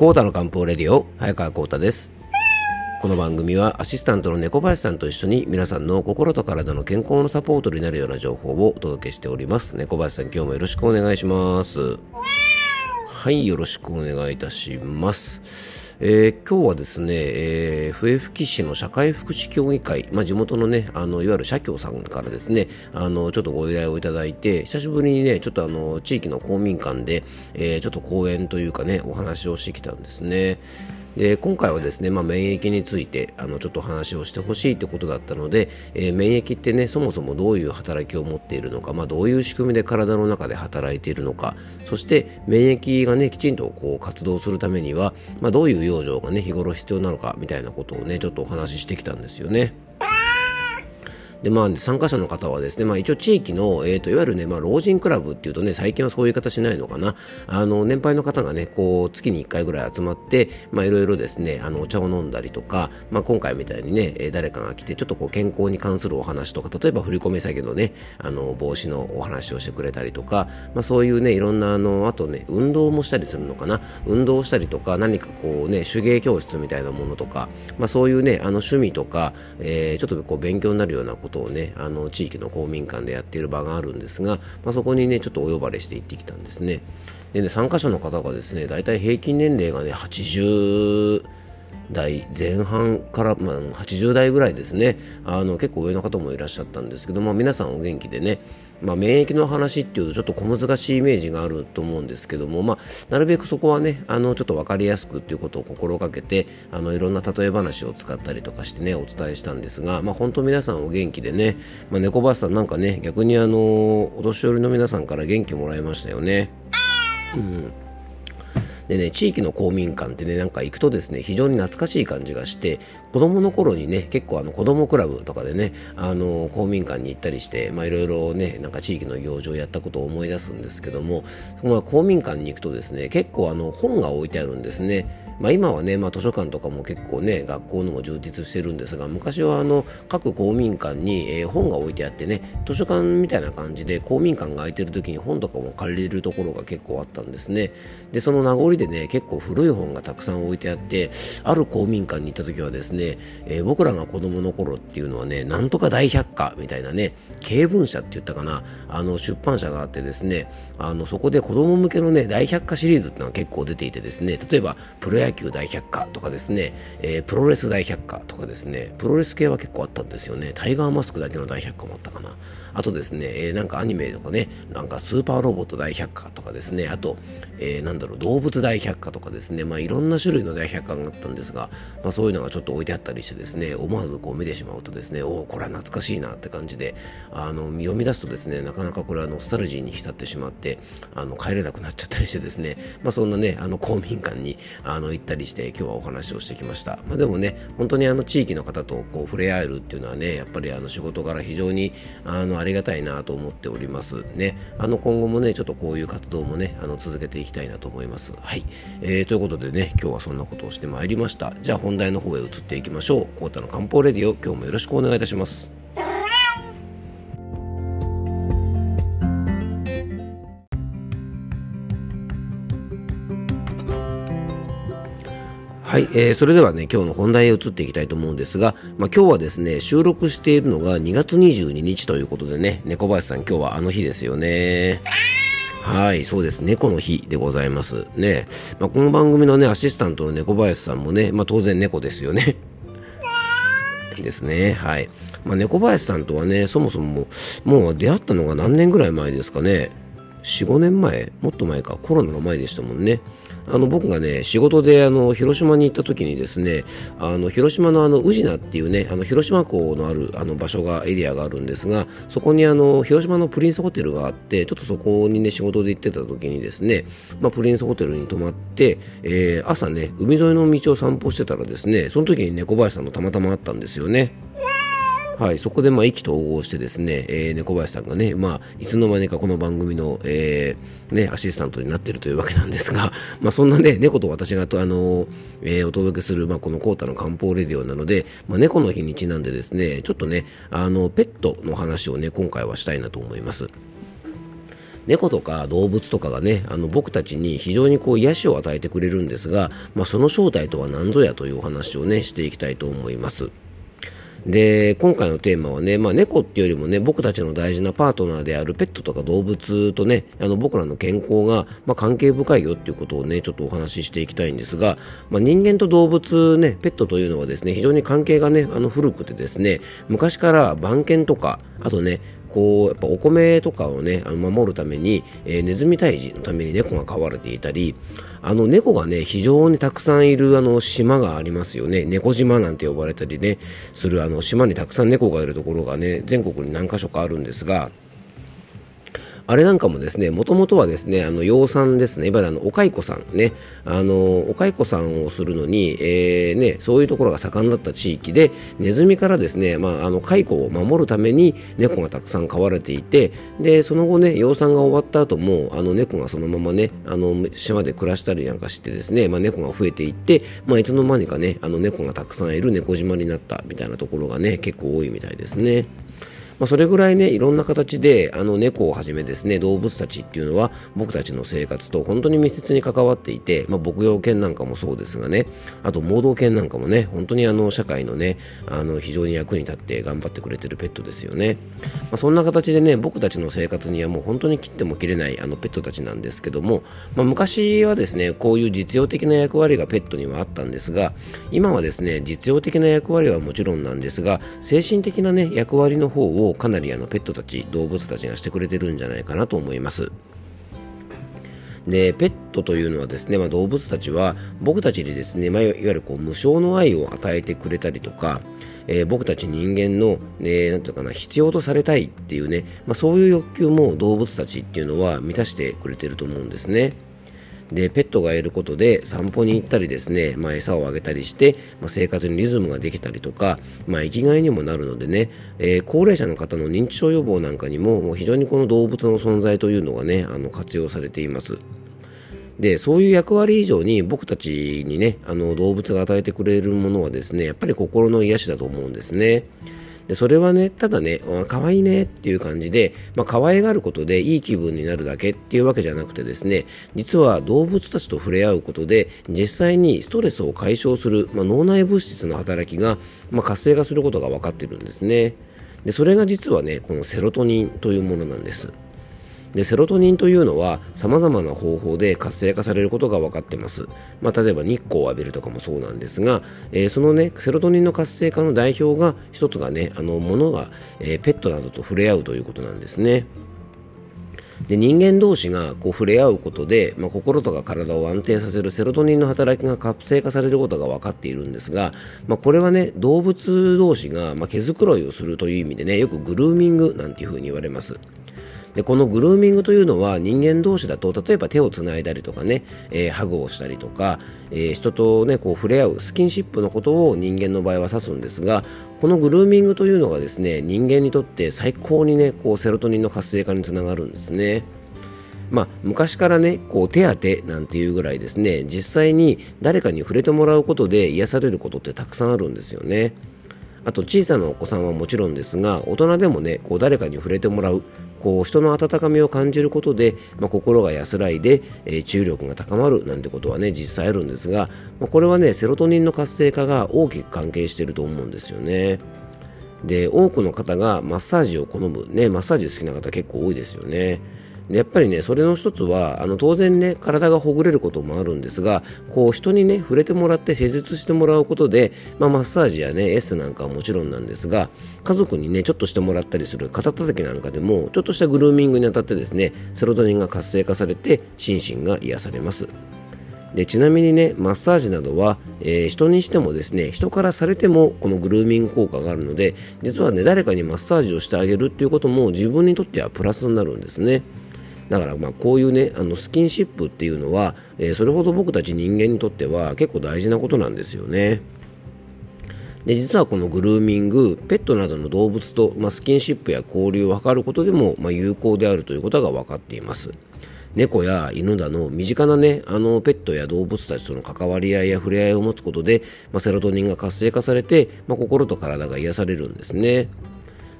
コータの漢方レディオ早川コータです。この番組はアシスタントの猫林さんと一緒に皆さんの心と体の健康のサポートになるような情報をお届けしております。猫林さん今日もよろしくお願いします。はいよろしくお願いいたします。えー、今日はですね、えー、笛吹市の社会福祉協議会、まあ、地元のね、あの、いわゆる社協さんからですね、あの、ちょっとご依頼をいただいて、久しぶりにね、ちょっとあの、地域の公民館で、えー、ちょっと講演というかね、お話をしてきたんですね。で今回はですね、まあ、免疫についてあのちょっと話をしてほしいということだったので、えー、免疫ってねそもそもどういう働きを持っているのか、まあ、どういう仕組みで体の中で働いているのかそして免疫がねきちんとこう活動するためには、まあ、どういう養生がね日頃必要なのかみたいなことをねちょっとお話ししてきたんですよね。で、まあ、参加者の方はですね、まあ、一応地域の、えっ、ー、と、いわゆるね、まあ、老人クラブっていうとね、最近はそういう方しないのかな。あの、年配の方がね、こう、月に1回ぐらい集まって、まあ、いろいろですね、あの、お茶を飲んだりとか、まあ、今回みたいにね、誰かが来て、ちょっとこう、健康に関するお話とか、例えば振り込詐欺のね、あの、防止のお話をしてくれたりとか、まあ、そういうね、いろんな、あの、あとね、運動もしたりするのかな。運動したりとか、何かこうね、手芸教室みたいなものとか、まあ、そういうね、あの、趣味とか、えー、ちょっとこう、勉強になるようなことをね、あの、地域の公民館でやっている場があるんですが、まあ、そこにねちょっとお呼ばれして行ってきたんですね。でね参加者の方がですね大体平均年齢がね80代前半から、まあ、80代ぐらいですね。あの結構上の方もいらっしゃったんですけども皆さんお元気でねまあ、免疫の話っていうとちょっと小難しいイメージがあると思うんですけども、まあ、なるべくそこはねあのちょっと分かりやすくっていうことを心がけてあのいろんな例え話を使ったりとかしてねお伝えしたんですが、まあ、本当皆さんお元気でね、まあ、猫バスさんなんかね逆にあのお年寄りの皆さんから元気もらいましたよね。うんでね、地域の公民館ってね、なんか行くとですね、非常に懐かしい感じがして、子供の頃にね、結構あの子供クラブとかでね、あの、公民館に行ったりして、まあいろいろね、なんか地域の行事をやったことを思い出すんですけども、その公民館に行くとですね、結構あの本が置いてあるんですね。まあ、今はね、まあ、図書館とかも結構ね学校のも充実してるんですが昔はあの各公民館に、えー、本が置いてあってね図書館みたいな感じで公民館が空いてる時に本とかも借りれるところが結構あったんですね。でその名残でね結構古い本がたくさん置いてあってある公民館に行った時はですね、えー、僕らが子供の頃っていうのはねなんとか大百科みたいなね経文社って言ったかなあの出版社があってですねあのそこで子供向けのね大百科シリーズっていうのが結構出ていてですね例えばプロ野野球大百科とかですね、えー、プロレス大百科とかですね、プロレス系は結構あったんですよね。タイガーマスクだけの大百科もあったかな。あとですね、えー、なんかアニメとかね、なんかスーパーロボット大百科とかですね、あと、えー、なんだろう、動物大百科とかですね、まあいろんな種類の大百科があったんですが、まあそういうのがちょっと置いてあったりしてですね、思わずこう見てしまうとですね、おお、これは懐かしいなって感じで、あの、読み出すとですね、なかなかこれはノスタルジーに浸ってしまって、あの、帰れなくなっちゃったりしてですね、まあそんなね、あの、公民館にあの行ったりして、今日はお話をしてきました。まあでもね、本当にあの地域の方とこう触れ合えるっていうのはね、やっぱりあの仕事柄非常にあのありがたいなと思っておりますね。あの今後もね、ちょっとこういう活動もね、あの続けていきたいなと思います。はい。えー、ということでね、今日はそんなことをしてまいりました。じゃあ本題の方へ移っていきましょう。コータの漢方レディオ、今日もよろしくお願いいたします。はい、えー、それではね、今日の本題へ移っていきたいと思うんですが、まあ、今日はですね、収録しているのが2月22日ということでね、猫林さん今日はあの日ですよね。はい、そうです。猫の日でございます。ね。まあ、この番組のね、アシスタントの猫林さんもね、まあ、当然猫ですよね。ですね。はい。まあ、猫林さんとはね、そもそも、もう出会ったのが何年ぐらい前ですかね。4、5年前もっと前か。コロナの前でしたもんね。あの僕がね仕事であの広島に行った時にですねあの広島のあの宇品っていうねあの広島港のあるあの場所がエリアがあるんですがそこにあの広島のプリンスホテルがあってちょっとそこにね仕事で行ってた時にですね、まあ、プリンスホテルに泊まって、えー、朝ね海沿いの道を散歩してたらですねその時に猫林さんとたまたま会ったんですよね。はい、そこでまあ意気投合してですね、えー、猫林さんがね、まあ、いつの間にかこの番組の、えー、ね、アシスタントになっているというわけなんですが、まあ、そんなね、猫と私がと、あの、えー、お届けする、まあ、このコータの漢方レディオなので、まあ、猫の日にちなんでですね、ちょっとね、あの、ペットの話をね、今回はしたいなと思います。猫とか動物とかがね、あの僕たちに非常にこう癒しを与えてくれるんですが、まあ、その正体とは何ぞやというお話をね、していきたいと思います。で、今回のテーマはね、まあ、猫っていうよりもね、僕たちの大事なパートナーであるペットとか動物とね、あの僕らの健康が、まあ、関係深いよっていうことをね、ちょっとお話ししていきたいんですが、まあ、人間と動物ね、ペットというのはですね、非常に関係がね、あの古くてですね、昔から番犬とか、あとね、こうやっぱお米とかをねあの守るために、えー、ネズミ退治のために猫が飼われていたりあの猫がね非常にたくさんいるあの島がありますよね。猫島なんて呼ばれたりねするあの島にたくさん猫がいるところがね全国に何か所かあるんですがあれなんかもですね、もともとはですね、あの、養蚕ですね、いわゆるあの、お蚕さんね、あの、お蚕さんをするのに、えー、ね、そういうところが盛んだった地域で、ネズミからですね、まあ、あの、蚕を守るために猫がたくさん飼われていて、で、その後ね、養蚕が終わった後も、あの、猫がそのままね、あの、島で暮らしたりなんかしてですね、まあ、猫が増えていって、まあ、いつの間にかね、あの、猫がたくさんいる猫島になったみたいなところがね、結構多いみたいですね。まあ、それぐらいね、いろんな形で、あの、猫をはじめですね、動物たちっていうのは、僕たちの生活と本当に密接に関わっていて、まあ、牧羊犬なんかもそうですがね、あと、盲導犬なんかもね、本当にあの、社会のね、あの、非常に役に立って頑張ってくれてるペットですよね。まあ、そんな形でね、僕たちの生活にはもう本当に切っても切れない、あの、ペットたちなんですけども、まあ、昔はですね、こういう実用的な役割がペットにはあったんですが、今はですね、実用的な役割はもちろんなんですが、精神的なね、役割の方をかなりあの、ペットたち動物たちがしてくれてるんじゃないかなと思いますでペットというのはですね、まあ、動物たちは僕たちにですね、まあ、いわゆるこう無償の愛を与えてくれたりとか、えー、僕たち人間の、ね、なんていうかな必要とされたいっていうね、まあ、そういう欲求も動物たちっていうのは満たしてくれてると思うんですね。でペットがいることで散歩に行ったりですね、まあ、餌をあげたりして、まあ、生活にリズムができたりとか、まあ、生きがいにもなるのでね、えー、高齢者の方の認知症予防なんかにももう非常にこの動物の存在というのがねあの活用されています。でそういう役割以上に僕たちにねあの動物が与えてくれるものはですねやっぱり心の癒しだと思うんですね。でそれはね、ただね、可愛いねっていう感じで、まあ、可愛がることでいい気分になるだけっていうわけじゃなくてですね、実は動物たちと触れ合うことで、実際にストレスを解消する、まあ、脳内物質の働きが、まあ、活性化することが分かってるんですね。で、それが実はね、このセロトニンというものなんです。でセロトニンというのは様々な方法で活性化されることが分かってます、まあ、例えば日光を浴びるとかもそうなんですが、えー、そのねセロトニンの活性化の代表が一つがねあの物が、えー、ペットなどと触れ合うということなんですね。で人間同士がこう触れ合うことで、まあ、心とか体を安定させるセロトニンの働きが活性化されることが分かっているんですが、まあ、これはね動物同士が、ま毛づくろいをするという意味でねよくグルーミングなんていうふうに言われます。でこのグルーミングというのは人間同士だと例えば手をつないだりとかね、えー、ハグをしたりとか、えー、人とねこう触れ合うスキンシップのことを人間の場合は指すんですがこのグルーミングというのがですね人間にとって最高にねこうセロトニンの活性化につながるんですね。まあ、昔からね、こう手当てなんていうぐらいですね、実際に誰かに触れてもらうことで癒されることってたくさんあるんですよね。あと小さなお子さんはもちろんですが、大人でもね、こう誰かに触れてもらう、こう人の温かみを感じることで、まあ、心が安らいで、えー、治癒力が高まるなんてことはね実際あるんですが、まあ、これはねセロトニンの活性化が大きく関係していると思うんですよね。で多くの方がマッサージを好むねマッサージ好きな方結構多いですよね。やっぱりねそれの一つはあの当然ね体がほぐれることもあるんですがこう人にね触れてもらって施術してもらうことで、まあ、マッサージやねエスなんかはもちろんなんですが家族にねちょっとしてもらったりする肩たたきなんかでもちょっとしたグルーミングにあたってですねセロトニンが活性化されて心身が癒されます。でちなみにねマッサージなどは、えー、人にしてもですね人からされてもこのグルーミング効果があるので実はね誰かにマッサージをしてあげるっていうことも自分にとってはプラスになるんですね。だからまあこういうねあのスキンシップっていうのは、えー、それほど僕たち人間にとっては結構大事なことなんですよね。で実はこのグルーミングペットなどの動物と、まあ、スキンシップや交流を図ることでも、まあ、有効であるということが分かっています。猫や犬だの身近なね、あのペットや動物たちとの関わり合いや触れ合いを持つことで、まあ、セロトニンが活性化されて、まあ、心と体が癒されるんですね。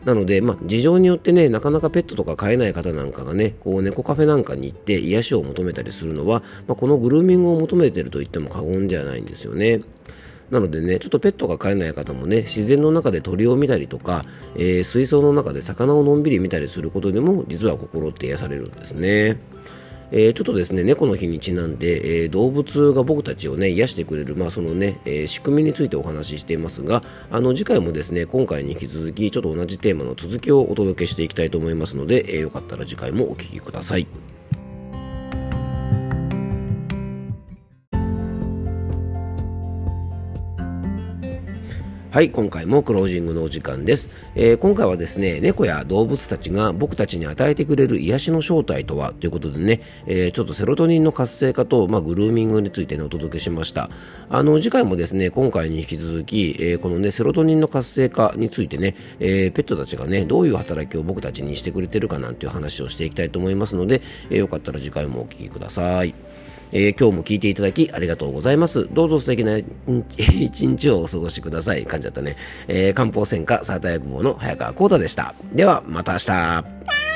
なので、まあ、事情によってね、なかなかペットとか飼えない方なんかがね、こう猫カフェなんかに行って癒しを求めたりするのは、まあ、このグルーミングを求めていると言っても過言じゃないんですよね。なのでね、ちょっとペットが飼えない方もね、自然の中で鳥を見たりとか、えー、水槽の中で魚をのんびり見たりすることでも、実は心って癒されるんですね。えー、ちょっとですね、猫の日にちなんで、えー、動物が僕たちをね、癒してくれる、まあそのね、えー、仕組みについてお話ししていますが、あの、次回もですね、今回に引き続き、ちょっと同じテーマの続きをお届けしていきたいと思いますので、えよかったら次回もお聴きください。はい、今回もクロージングのお時間です、えー、今回はですね、猫や動物たちが僕たちに与えてくれる癒しの正体とは？ということでね、えー、ちょっとセロトニンの活性化と、まあ、グルーミングについてね、お届けしました。あの、次回もですね、今回に引き続き、えー、このね、セロトニンの活性化についてね、えペットたちがね、どういう働きを僕たちにしてくれてるかなんていう話をしていきたいと思いますので、えよかったら次回もお聴きください。えー、今日も聞いていただきありがとうございます。どうぞ素敵な 一日をお過ごしください。噛んじゃったね。えー、漢方専科サータ薬房の早川幸太でした。では、また明日。